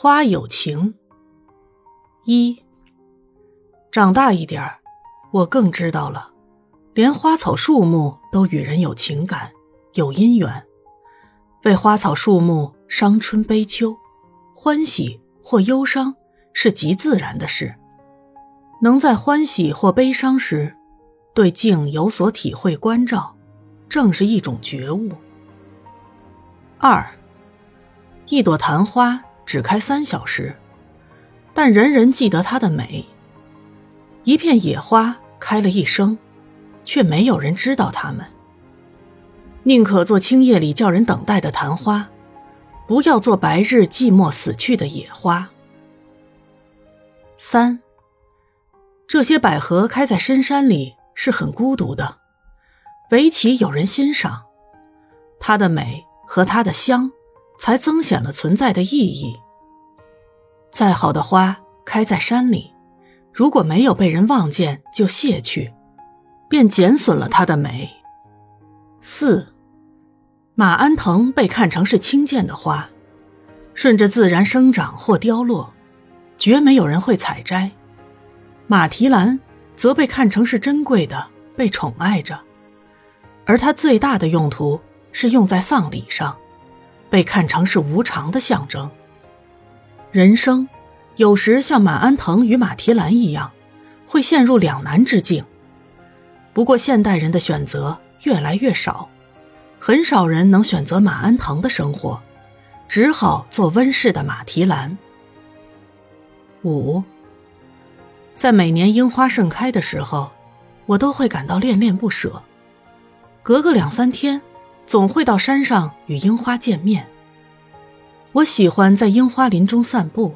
花有情。一，长大一点儿，我更知道了，连花草树木都与人有情感、有姻缘，为花草树木伤春悲秋，欢喜或忧伤是极自然的事。能在欢喜或悲伤时，对静有所体会关照，正是一种觉悟。二，一朵昙花只开三小时，但人人记得它的美；一片野花开了一生，却没有人知道它们。宁可做青夜里叫人等待的昙花，不要做白日寂寞死去的野花。三，这些百合开在深山里是很孤独的，唯其有人欣赏，它的美。和它的香，才增显了存在的意义。再好的花开在山里，如果没有被人望见就谢去，便减损了它的美。四，马鞍藤被看成是轻贱的花，顺着自然生长或凋落，绝没有人会采摘；马蹄兰则被看成是珍贵的，被宠爱着，而它最大的用途。是用在丧礼上，被看成是无常的象征。人生有时像马鞍藤与马蹄兰一样，会陷入两难之境。不过现代人的选择越来越少，很少人能选择马鞍藤的生活，只好做温室的马蹄兰。五，在每年樱花盛开的时候，我都会感到恋恋不舍。隔个两三天。总会到山上与樱花见面。我喜欢在樱花林中散步，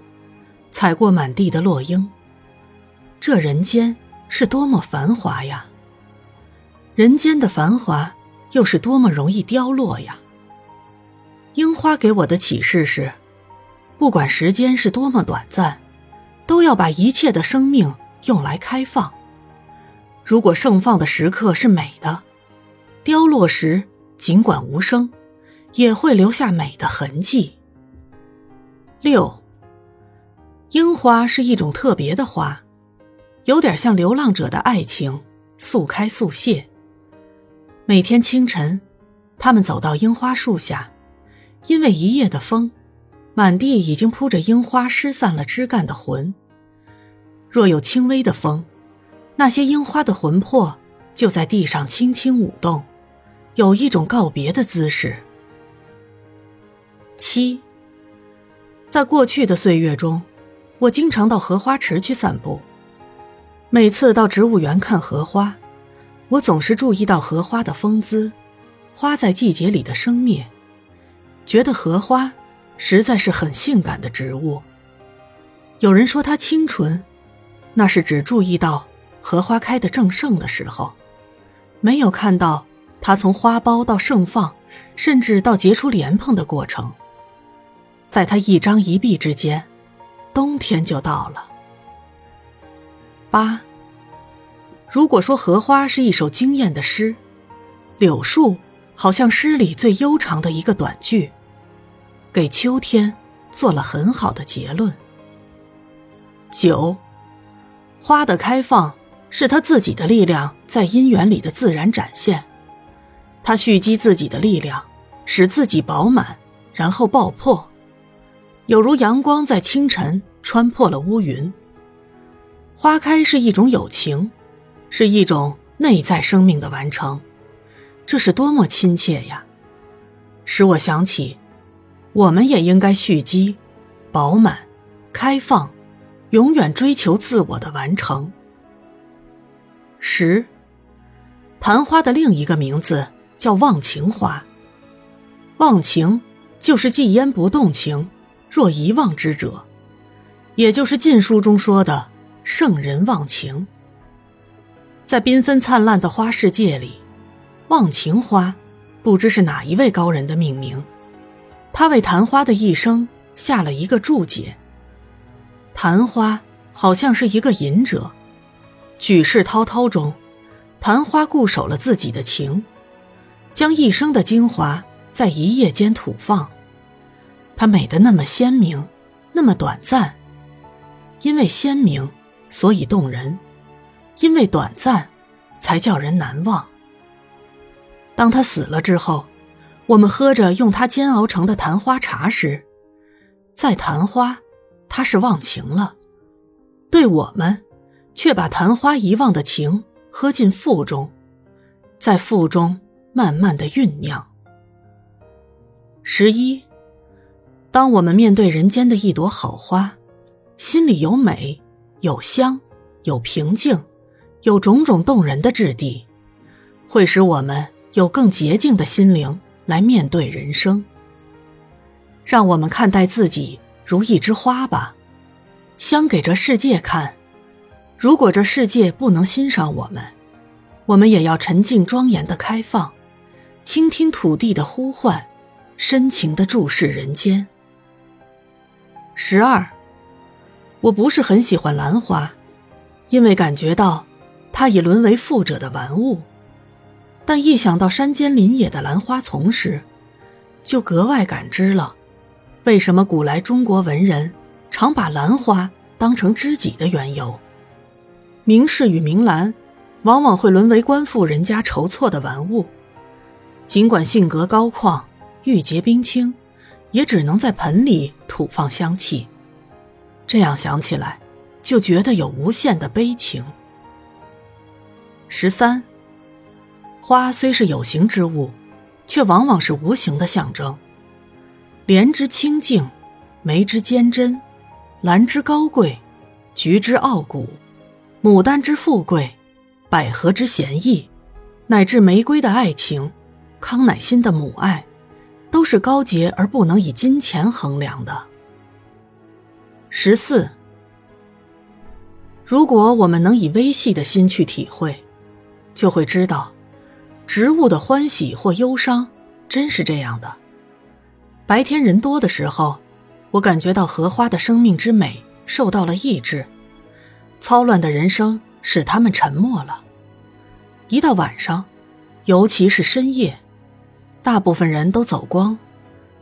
踩过满地的落英。这人间是多么繁华呀！人间的繁华又是多么容易凋落呀！樱花给我的启示是：不管时间是多么短暂，都要把一切的生命用来开放。如果盛放的时刻是美的，凋落时。尽管无声，也会留下美的痕迹。六，樱花是一种特别的花，有点像流浪者的爱情，速开速谢。每天清晨，他们走到樱花树下，因为一夜的风，满地已经铺着樱花失散了枝干的魂。若有轻微的风，那些樱花的魂魄就在地上轻轻舞动。有一种告别的姿势。七，在过去的岁月中，我经常到荷花池去散步。每次到植物园看荷花，我总是注意到荷花的风姿，花在季节里的生灭，觉得荷花实在是很性感的植物。有人说它清纯，那是只注意到荷花开得正盛的时候，没有看到。它从花苞到盛放，甚至到结出莲蓬的过程，在它一张一闭之间，冬天就到了。八。如果说荷花是一首惊艳的诗，柳树好像诗里最悠长的一个短句，给秋天做了很好的结论。九。花的开放是它自己的力量在姻缘里的自然展现。它蓄积自己的力量，使自己饱满，然后爆破，有如阳光在清晨穿破了乌云。花开是一种友情，是一种内在生命的完成，这是多么亲切呀！使我想起，我们也应该蓄积、饱满、开放，永远追求自我的完成。十，昙花的另一个名字。叫忘情花。忘情就是既烟不动情，若遗忘之者，也就是《晋书》中说的圣人忘情。在缤纷灿烂的花世界里，忘情花不知是哪一位高人的命名，他为昙花的一生下了一个注解。昙花好像是一个隐者，举世滔滔中，昙花固守了自己的情。将一生的精华在一夜间吐放，它美得那么鲜明，那么短暂。因为鲜明，所以动人；因为短暂，才叫人难忘。当他死了之后，我们喝着用他煎熬成的昙花茶时，在昙花，他是忘情了；对我们，却把昙花遗忘的情喝进腹中，在腹中慢慢的酝酿。十一，当我们面对人间的一朵好花。心里有美，有香，有平静，有种种动人的质地，会使我们有更洁净的心灵来面对人生。让我们看待自己如一枝花吧，香给这世界看。如果这世界不能欣赏我们，我们也要沉静庄严的开放，倾听土地的呼唤，深情的注视人间。十二。我不是很喜欢兰花，因为感觉到它已沦为富者的玩物。但一想到山间林野的兰花丛时，就格外感知了为什么古来中国文人常把兰花当成知己的缘由。名士与名兰，往往会沦为官富人家筹措的玩物，尽管性格高旷、玉洁冰清，也只能在盆里吐放香气。这样想起来，就觉得有无限的悲情。十三，花虽是有形之物，却往往是无形的象征。莲之清净，梅之坚贞，兰之高贵，菊之傲骨，牡丹之富贵，百合之贤义，乃至玫瑰的爱情，康乃馨的母爱，都是高洁而不能以金钱衡量的。十四，如果我们能以微细的心去体会，就会知道，植物的欢喜或忧伤，真是这样的。白天人多的时候，我感觉到荷花的生命之美受到了抑制，操乱的人生使他们沉默了。一到晚上，尤其是深夜，大部分人都走光，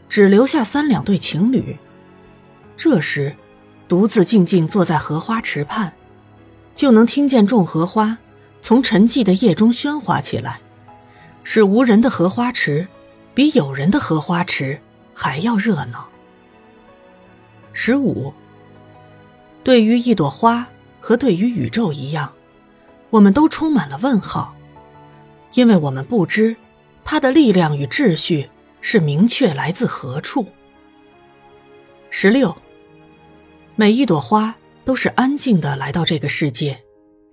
只留下三两对情侣，这时。独自静静坐在荷花池畔，就能听见众荷花从沉寂的夜中喧哗起来，使无人的荷花池比有人的荷花池还要热闹。十五，对于一朵花和对于宇宙一样，我们都充满了问号，因为我们不知它的力量与秩序是明确来自何处。十六。每一朵花都是安静的来到这个世界，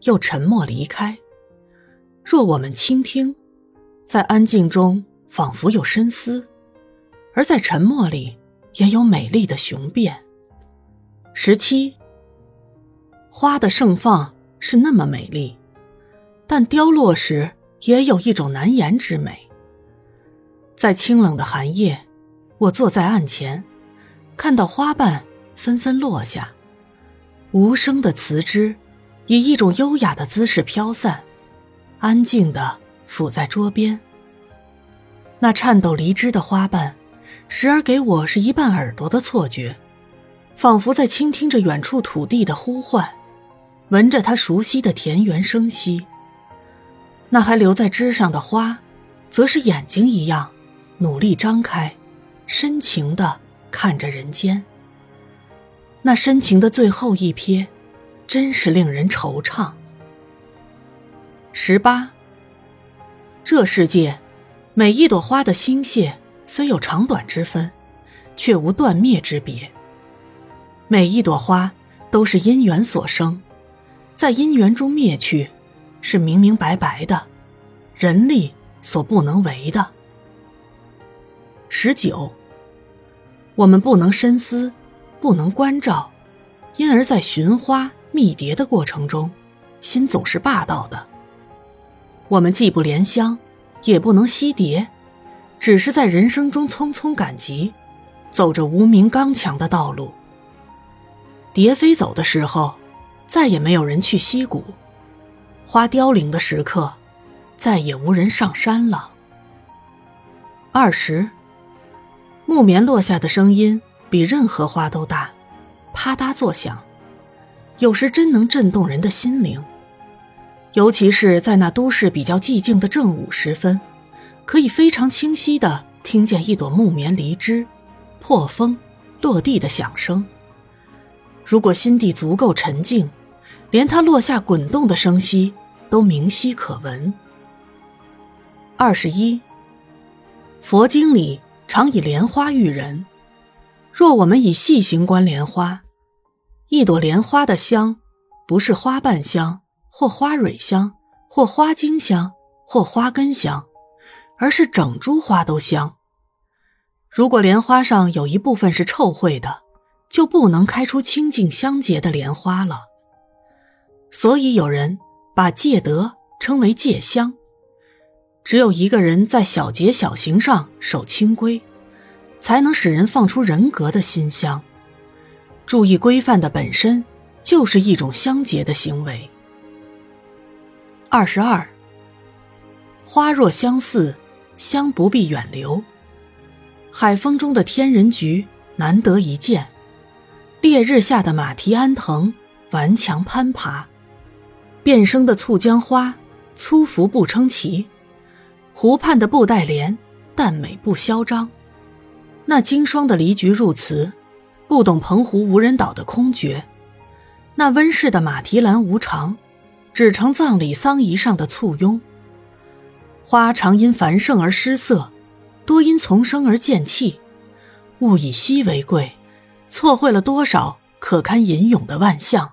又沉默离开。若我们倾听，在安静中仿佛有深思，而在沉默里也有美丽的雄辩。十七，花的盛放是那么美丽，但凋落时也有一种难言之美。在清冷的寒夜，我坐在案前，看到花瓣。纷纷落下，无声的辞枝，以一种优雅的姿势飘散，安静的俯在桌边。那颤抖离枝的花瓣，时而给我是一半耳朵的错觉，仿佛在倾听着远处土地的呼唤，闻着它熟悉的田园生息。那还留在枝上的花，则是眼睛一样，努力张开，深情的看着人间。那深情的最后一瞥，真是令人惆怅。十八。这世界，每一朵花的心谢虽有长短之分，却无断灭之别。每一朵花都是因缘所生，在因缘中灭去，是明明白白的，人力所不能为的。十九。我们不能深思。不能关照，因而，在寻花觅蝶的过程中，心总是霸道的。我们既不怜香，也不能惜蝶，只是在人生中匆匆赶集，走着无名刚强的道路。蝶飞走的时候，再也没有人去溪谷；花凋零的时刻，再也无人上山了。二十，木棉落下的声音。比任何花都大，啪嗒作响，有时真能震动人的心灵。尤其是在那都市比较寂静的正午时分，可以非常清晰的听见一朵木棉离枝破风落地的响声。如果心地足够沉静，连它落下滚动的声息都明晰可闻。二十一，佛经里常以莲花喻人。若我们以细形观莲花，一朵莲花的香，不是花瓣香，或花蕊香，或花茎香，或花根香，而是整株花都香。如果莲花上有一部分是臭秽的，就不能开出清净香洁的莲花了。所以有人把戒德称为戒香。只有一个人在小节小行上守清规，才能使人放出人格的馨香。注意规范的本身就是一种香洁的行为。二十二，花若相似，香不必远流。海风中的天人菊难得一见，烈日下的马蹄安藤顽强攀爬，变生的簇江花粗浮不称奇。湖畔的布袋莲，淡美不嚣张；那经霜的离菊入词，不懂澎湖无人岛的空绝；那温室的马蹄兰无常，只成葬礼丧仪上的簇拥。花常因繁盛而失色，多因丛生而渐弃。物以稀为贵，错会了多少可堪吟咏的万象。